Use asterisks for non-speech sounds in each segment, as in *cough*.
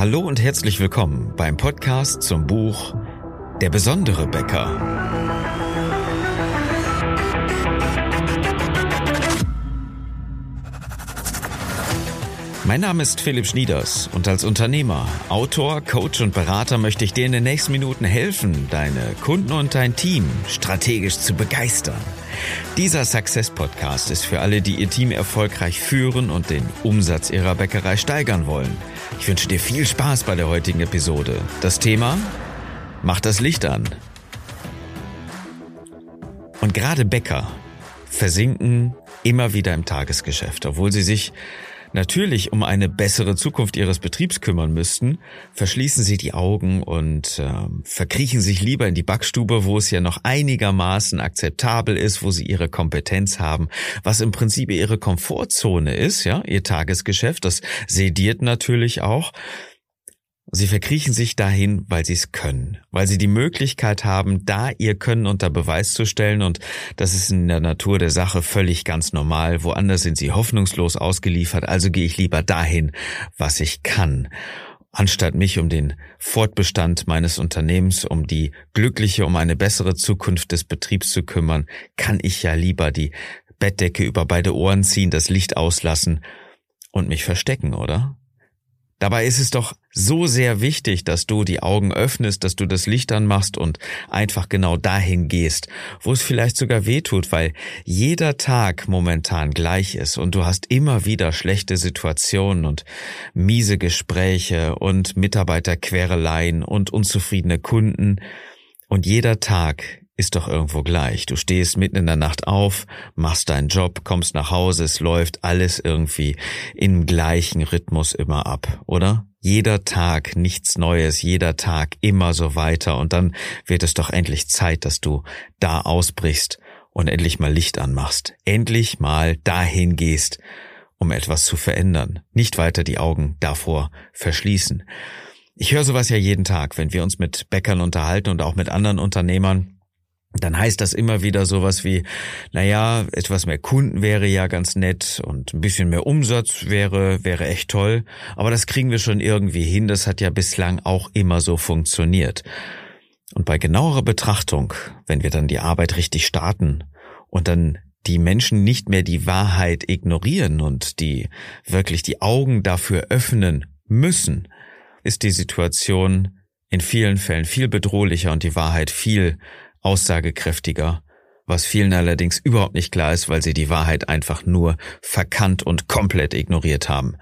Hallo und herzlich willkommen beim Podcast zum Buch Der besondere Bäcker. Mein Name ist Philipp Schnieders und als Unternehmer, Autor, Coach und Berater möchte ich dir in den nächsten Minuten helfen, deine Kunden und dein Team strategisch zu begeistern. Dieser Success Podcast ist für alle, die ihr Team erfolgreich führen und den Umsatz ihrer Bäckerei steigern wollen. Ich wünsche dir viel Spaß bei der heutigen Episode. Das Thema? Mach das Licht an. Und gerade Bäcker versinken immer wieder im Tagesgeschäft, obwohl sie sich natürlich um eine bessere Zukunft ihres Betriebs kümmern müssten, verschließen sie die Augen und äh, verkriechen sich lieber in die Backstube, wo es ja noch einigermaßen akzeptabel ist, wo sie ihre Kompetenz haben, was im Prinzip ihre Komfortzone ist, ja, ihr Tagesgeschäft, das sediert natürlich auch. Sie verkriechen sich dahin, weil sie es können, weil sie die Möglichkeit haben, da ihr Können unter Beweis zu stellen und das ist in der Natur der Sache völlig ganz normal. Woanders sind sie hoffnungslos ausgeliefert, also gehe ich lieber dahin, was ich kann. Anstatt mich um den Fortbestand meines Unternehmens, um die glückliche, um eine bessere Zukunft des Betriebs zu kümmern, kann ich ja lieber die Bettdecke über beide Ohren ziehen, das Licht auslassen und mich verstecken, oder? Dabei ist es doch so sehr wichtig, dass du die Augen öffnest, dass du das Licht anmachst und einfach genau dahin gehst, wo es vielleicht sogar weh tut, weil jeder Tag momentan gleich ist und du hast immer wieder schlechte Situationen und miese Gespräche und Mitarbeiterquereleien und unzufriedene Kunden. Und jeder Tag ist doch irgendwo gleich. Du stehst mitten in der Nacht auf, machst deinen Job, kommst nach Hause, es läuft alles irgendwie im gleichen Rhythmus immer ab, oder? Jeder Tag nichts Neues, jeder Tag immer so weiter und dann wird es doch endlich Zeit, dass du da ausbrichst und endlich mal Licht anmachst, endlich mal dahin gehst, um etwas zu verändern, nicht weiter die Augen davor verschließen. Ich höre sowas ja jeden Tag, wenn wir uns mit Bäckern unterhalten und auch mit anderen Unternehmern dann heißt das immer wieder sowas wie, naja, etwas mehr Kunden wäre ja ganz nett und ein bisschen mehr Umsatz wäre, wäre echt toll. Aber das kriegen wir schon irgendwie hin. Das hat ja bislang auch immer so funktioniert. Und bei genauerer Betrachtung, wenn wir dann die Arbeit richtig starten und dann die Menschen nicht mehr die Wahrheit ignorieren und die wirklich die Augen dafür öffnen müssen, ist die Situation in vielen Fällen viel bedrohlicher und die Wahrheit viel aussagekräftiger, was vielen allerdings überhaupt nicht klar ist, weil sie die Wahrheit einfach nur verkannt und komplett ignoriert haben.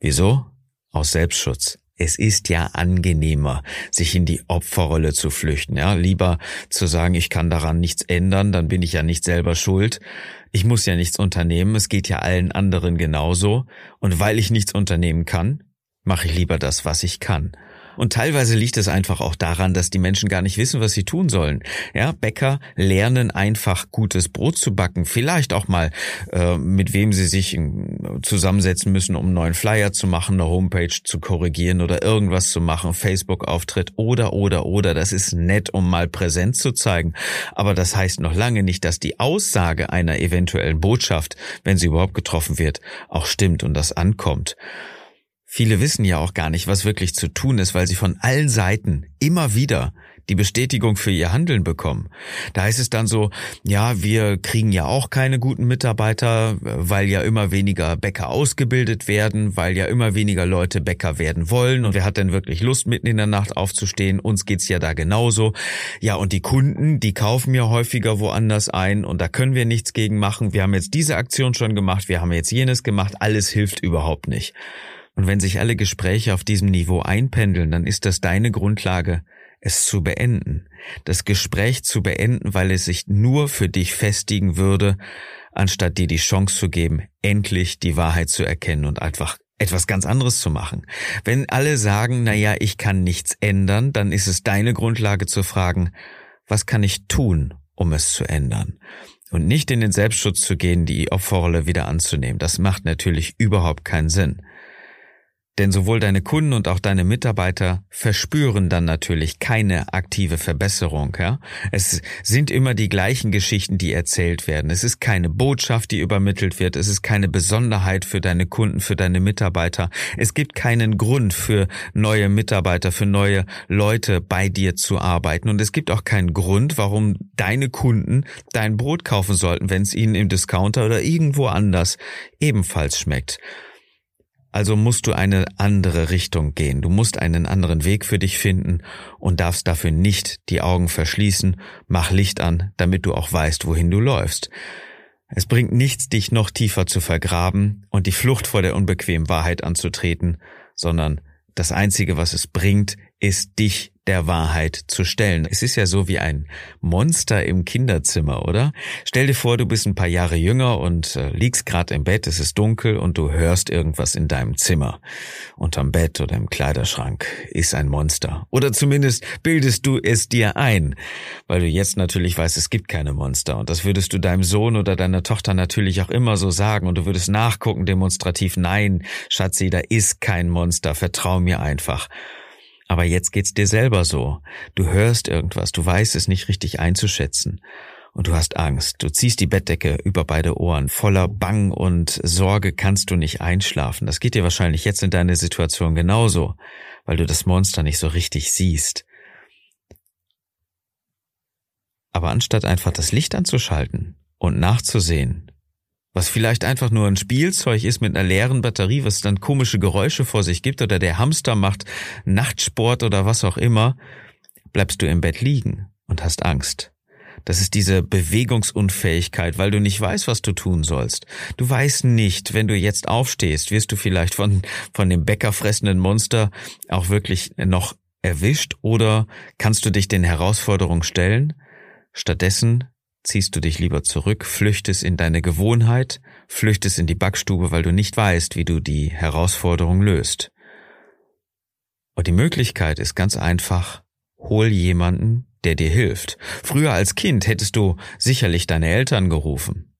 Wieso? Aus Selbstschutz. Es ist ja angenehmer, sich in die Opferrolle zu flüchten, ja, lieber zu sagen, ich kann daran nichts ändern, dann bin ich ja nicht selber schuld. Ich muss ja nichts unternehmen, es geht ja allen anderen genauso, und weil ich nichts unternehmen kann, mache ich lieber das, was ich kann. Und teilweise liegt es einfach auch daran, dass die Menschen gar nicht wissen, was sie tun sollen. Ja, Bäcker lernen einfach gutes Brot zu backen. Vielleicht auch mal, äh, mit wem sie sich äh, zusammensetzen müssen, um einen neuen Flyer zu machen, eine Homepage zu korrigieren oder irgendwas zu machen, Facebook-Auftritt oder, oder, oder. Das ist nett, um mal Präsenz zu zeigen. Aber das heißt noch lange nicht, dass die Aussage einer eventuellen Botschaft, wenn sie überhaupt getroffen wird, auch stimmt und das ankommt. Viele wissen ja auch gar nicht, was wirklich zu tun ist, weil sie von allen Seiten immer wieder die Bestätigung für ihr Handeln bekommen. Da heißt es dann so, ja, wir kriegen ja auch keine guten Mitarbeiter, weil ja immer weniger Bäcker ausgebildet werden, weil ja immer weniger Leute Bäcker werden wollen und wer hat denn wirklich Lust, mitten in der Nacht aufzustehen? Uns geht's ja da genauso. Ja, und die Kunden, die kaufen ja häufiger woanders ein und da können wir nichts gegen machen. Wir haben jetzt diese Aktion schon gemacht, wir haben jetzt jenes gemacht, alles hilft überhaupt nicht. Und wenn sich alle Gespräche auf diesem Niveau einpendeln, dann ist das deine Grundlage, es zu beenden. Das Gespräch zu beenden, weil es sich nur für dich festigen würde, anstatt dir die Chance zu geben, endlich die Wahrheit zu erkennen und einfach etwas ganz anderes zu machen. Wenn alle sagen, na ja, ich kann nichts ändern, dann ist es deine Grundlage zu fragen, was kann ich tun, um es zu ändern? Und nicht in den Selbstschutz zu gehen, die Opferrolle wieder anzunehmen. Das macht natürlich überhaupt keinen Sinn. Denn sowohl deine Kunden und auch deine Mitarbeiter verspüren dann natürlich keine aktive Verbesserung. Ja? Es sind immer die gleichen Geschichten, die erzählt werden. Es ist keine Botschaft, die übermittelt wird. Es ist keine Besonderheit für deine Kunden, für deine Mitarbeiter. Es gibt keinen Grund für neue Mitarbeiter, für neue Leute bei dir zu arbeiten. Und es gibt auch keinen Grund, warum deine Kunden dein Brot kaufen sollten, wenn es ihnen im Discounter oder irgendwo anders ebenfalls schmeckt. Also musst du eine andere Richtung gehen. Du musst einen anderen Weg für dich finden und darfst dafür nicht die Augen verschließen. Mach Licht an, damit du auch weißt, wohin du läufst. Es bringt nichts, dich noch tiefer zu vergraben und die Flucht vor der unbequemen Wahrheit anzutreten, sondern das Einzige, was es bringt, ist dich der Wahrheit zu stellen. Es ist ja so wie ein Monster im Kinderzimmer, oder? Stell dir vor, du bist ein paar Jahre jünger und äh, liegst gerade im Bett, es ist dunkel und du hörst irgendwas in deinem Zimmer. Unterm Bett oder im Kleiderschrank ist ein Monster. Oder zumindest bildest du es dir ein, weil du jetzt natürlich weißt, es gibt keine Monster. Und das würdest du deinem Sohn oder deiner Tochter natürlich auch immer so sagen und du würdest nachgucken demonstrativ, nein, Schatzi, da ist kein Monster, vertrau mir einfach. Aber jetzt geht's dir selber so. Du hörst irgendwas, du weißt es nicht richtig einzuschätzen. Und du hast Angst. Du ziehst die Bettdecke über beide Ohren. Voller Bang und Sorge kannst du nicht einschlafen. Das geht dir wahrscheinlich jetzt in deiner Situation genauso, weil du das Monster nicht so richtig siehst. Aber anstatt einfach das Licht anzuschalten und nachzusehen, was vielleicht einfach nur ein Spielzeug ist mit einer leeren Batterie, was dann komische Geräusche vor sich gibt oder der Hamster macht Nachtsport oder was auch immer, bleibst du im Bett liegen und hast Angst. Das ist diese Bewegungsunfähigkeit, weil du nicht weißt, was du tun sollst. Du weißt nicht, wenn du jetzt aufstehst, wirst du vielleicht von, von dem bäckerfressenden Monster auch wirklich noch erwischt oder kannst du dich den Herausforderungen stellen? Stattdessen ziehst du dich lieber zurück, flüchtest in deine Gewohnheit, flüchtest in die Backstube, weil du nicht weißt, wie du die Herausforderung löst. Und die Möglichkeit ist ganz einfach, hol jemanden, der dir hilft. Früher als Kind hättest du sicherlich deine Eltern gerufen.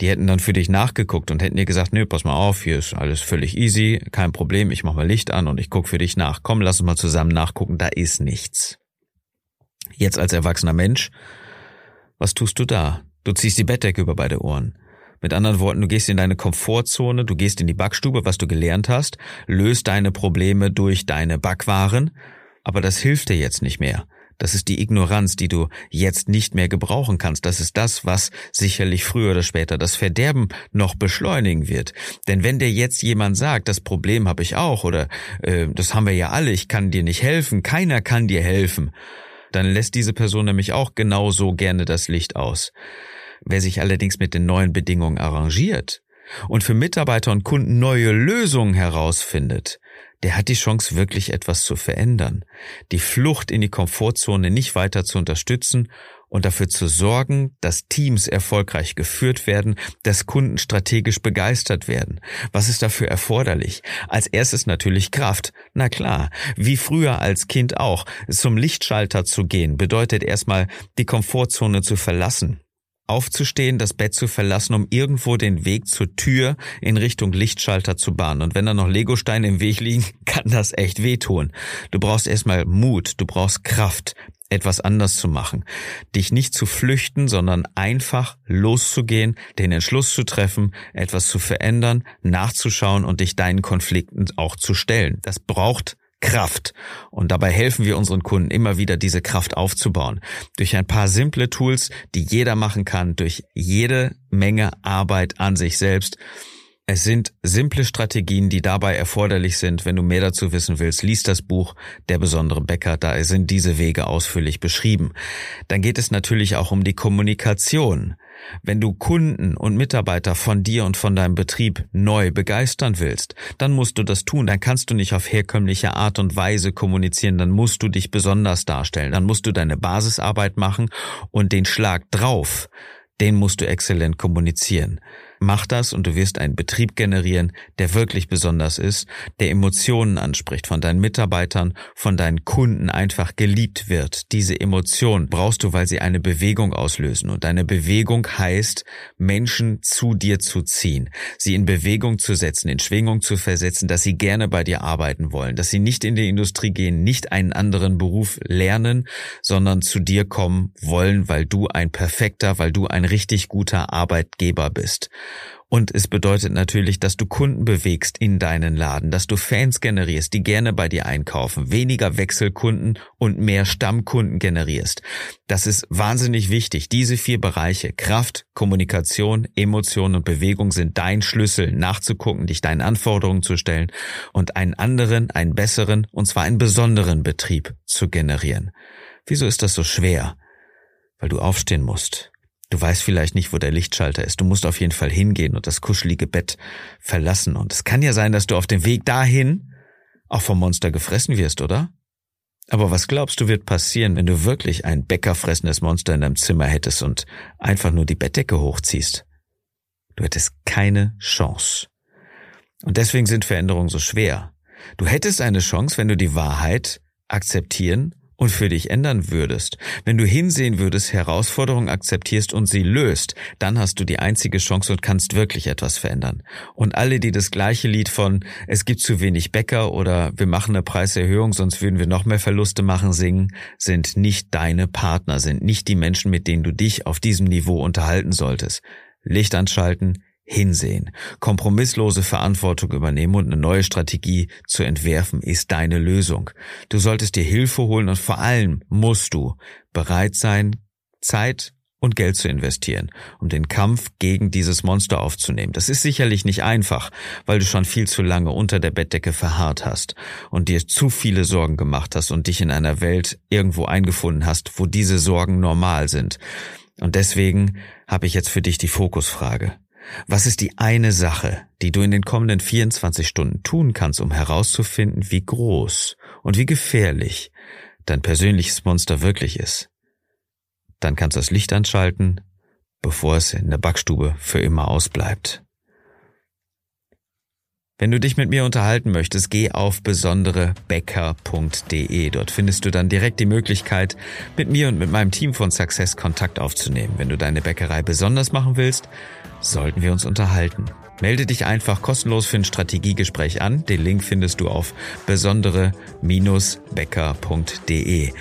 Die hätten dann für dich nachgeguckt und hätten dir gesagt, nö, pass mal auf, hier ist alles völlig easy, kein Problem, ich mach mal Licht an und ich guck für dich nach. Komm, lass uns mal zusammen nachgucken, da ist nichts. Jetzt als erwachsener Mensch was tust du da? Du ziehst die Bettdecke über beide Ohren. Mit anderen Worten, du gehst in deine Komfortzone, du gehst in die Backstube, was du gelernt hast, löst deine Probleme durch deine Backwaren, aber das hilft dir jetzt nicht mehr. Das ist die Ignoranz, die du jetzt nicht mehr gebrauchen kannst. Das ist das, was sicherlich früher oder später das Verderben noch beschleunigen wird. Denn wenn dir jetzt jemand sagt, das Problem habe ich auch oder äh, das haben wir ja alle, ich kann dir nicht helfen, keiner kann dir helfen, dann lässt diese Person nämlich auch genauso gerne das Licht aus. Wer sich allerdings mit den neuen Bedingungen arrangiert und für Mitarbeiter und Kunden neue Lösungen herausfindet, der hat die Chance, wirklich etwas zu verändern, die Flucht in die Komfortzone nicht weiter zu unterstützen und dafür zu sorgen, dass Teams erfolgreich geführt werden, dass Kunden strategisch begeistert werden. Was ist dafür erforderlich? Als erstes natürlich Kraft. Na klar, wie früher als Kind auch. Zum Lichtschalter zu gehen bedeutet erstmal die Komfortzone zu verlassen aufzustehen, das Bett zu verlassen, um irgendwo den Weg zur Tür in Richtung Lichtschalter zu bahnen. Und wenn da noch Legosteine im Weg liegen, *laughs* kann das echt wehtun. Du brauchst erstmal Mut, du brauchst Kraft, etwas anders zu machen, dich nicht zu flüchten, sondern einfach loszugehen, den Entschluss zu treffen, etwas zu verändern, nachzuschauen und dich deinen Konflikten auch zu stellen. Das braucht Kraft. Und dabei helfen wir unseren Kunden immer wieder, diese Kraft aufzubauen. Durch ein paar simple Tools, die jeder machen kann, durch jede Menge Arbeit an sich selbst. Es sind simple Strategien, die dabei erforderlich sind. Wenn du mehr dazu wissen willst, liest das Buch Der besondere Bäcker, da sind diese Wege ausführlich beschrieben. Dann geht es natürlich auch um die Kommunikation. Wenn du Kunden und Mitarbeiter von dir und von deinem Betrieb neu begeistern willst, dann musst du das tun. Dann kannst du nicht auf herkömmliche Art und Weise kommunizieren. Dann musst du dich besonders darstellen. Dann musst du deine Basisarbeit machen und den Schlag drauf, den musst du exzellent kommunizieren. Mach das und du wirst einen Betrieb generieren, der wirklich besonders ist, der Emotionen anspricht von deinen Mitarbeitern, von deinen Kunden einfach geliebt wird. Diese Emotion brauchst du, weil sie eine Bewegung auslösen und eine Bewegung heißt, Menschen zu dir zu ziehen, sie in Bewegung zu setzen, in Schwingung zu versetzen, dass sie gerne bei dir arbeiten wollen, dass sie nicht in die Industrie gehen, nicht einen anderen Beruf lernen, sondern zu dir kommen wollen, weil du ein perfekter, weil du ein richtig guter Arbeitgeber bist. Und es bedeutet natürlich, dass du Kunden bewegst in deinen Laden, dass du Fans generierst, die gerne bei dir einkaufen, weniger Wechselkunden und mehr Stammkunden generierst. Das ist wahnsinnig wichtig. Diese vier Bereiche, Kraft, Kommunikation, Emotion und Bewegung sind dein Schlüssel, nachzugucken, dich deinen Anforderungen zu stellen und einen anderen, einen besseren, und zwar einen besonderen Betrieb zu generieren. Wieso ist das so schwer? Weil du aufstehen musst, Du weißt vielleicht nicht, wo der Lichtschalter ist. Du musst auf jeden Fall hingehen und das kuschelige Bett verlassen. Und es kann ja sein, dass du auf dem Weg dahin auch vom Monster gefressen wirst, oder? Aber was glaubst du wird passieren, wenn du wirklich ein bäckerfressendes Monster in deinem Zimmer hättest und einfach nur die Bettdecke hochziehst? Du hättest keine Chance. Und deswegen sind Veränderungen so schwer. Du hättest eine Chance, wenn du die Wahrheit akzeptieren und für dich ändern würdest, wenn du hinsehen würdest, Herausforderungen akzeptierst und sie löst, dann hast du die einzige Chance und kannst wirklich etwas verändern. Und alle, die das gleiche Lied von es gibt zu wenig Bäcker oder wir machen eine Preiserhöhung, sonst würden wir noch mehr Verluste machen, singen, sind nicht deine Partner, sind nicht die Menschen, mit denen du dich auf diesem Niveau unterhalten solltest. Licht anschalten, hinsehen. Kompromisslose Verantwortung übernehmen und eine neue Strategie zu entwerfen ist deine Lösung. Du solltest dir Hilfe holen und vor allem musst du bereit sein, Zeit und Geld zu investieren, um den Kampf gegen dieses Monster aufzunehmen. Das ist sicherlich nicht einfach, weil du schon viel zu lange unter der Bettdecke verharrt hast und dir zu viele Sorgen gemacht hast und dich in einer Welt irgendwo eingefunden hast, wo diese Sorgen normal sind. Und deswegen habe ich jetzt für dich die Fokusfrage. Was ist die eine Sache, die du in den kommenden 24 Stunden tun kannst, um herauszufinden, wie groß und wie gefährlich dein persönliches Monster wirklich ist? Dann kannst du das Licht anschalten, bevor es in der Backstube für immer ausbleibt. Wenn du dich mit mir unterhalten möchtest, geh auf besonderebäcker.de. Dort findest du dann direkt die Möglichkeit, mit mir und mit meinem Team von Success Kontakt aufzunehmen. Wenn du deine Bäckerei besonders machen willst, sollten wir uns unterhalten. Melde dich einfach kostenlos für ein Strategiegespräch an. Den Link findest du auf besondere-bäcker.de.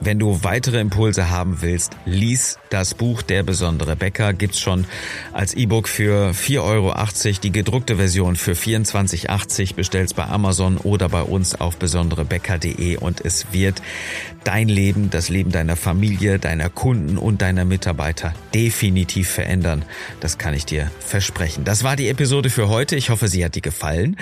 Wenn du weitere Impulse haben willst, lies das Buch Der besondere Bäcker. Gibt's schon als E-Book für 4,80 Euro. Die gedruckte Version für 24,80 bestellst bei Amazon oder bei uns auf besonderebäcker.de und es wird dein Leben, das Leben deiner Familie, deiner Kunden und deiner Mitarbeiter definitiv verändern. Das kann ich dir versprechen. Das war die Episode für heute. Ich hoffe, sie hat dir gefallen.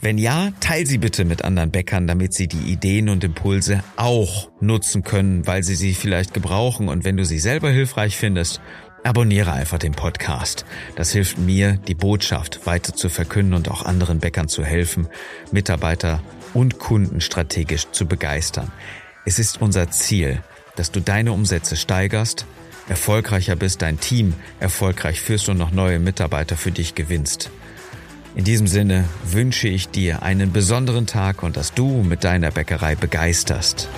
Wenn ja, teil sie bitte mit anderen Bäckern, damit sie die Ideen und Impulse auch nutzen können, weil sie sie vielleicht gebrauchen. Und wenn du sie selber hilfreich findest, abonniere einfach den Podcast. Das hilft mir, die Botschaft weiter zu verkünden und auch anderen Bäckern zu helfen, Mitarbeiter und Kunden strategisch zu begeistern. Es ist unser Ziel, dass du deine Umsätze steigerst, erfolgreicher bist, dein Team erfolgreich führst und noch neue Mitarbeiter für dich gewinnst. In diesem Sinne wünsche ich dir einen besonderen Tag und dass du mit deiner Bäckerei begeisterst.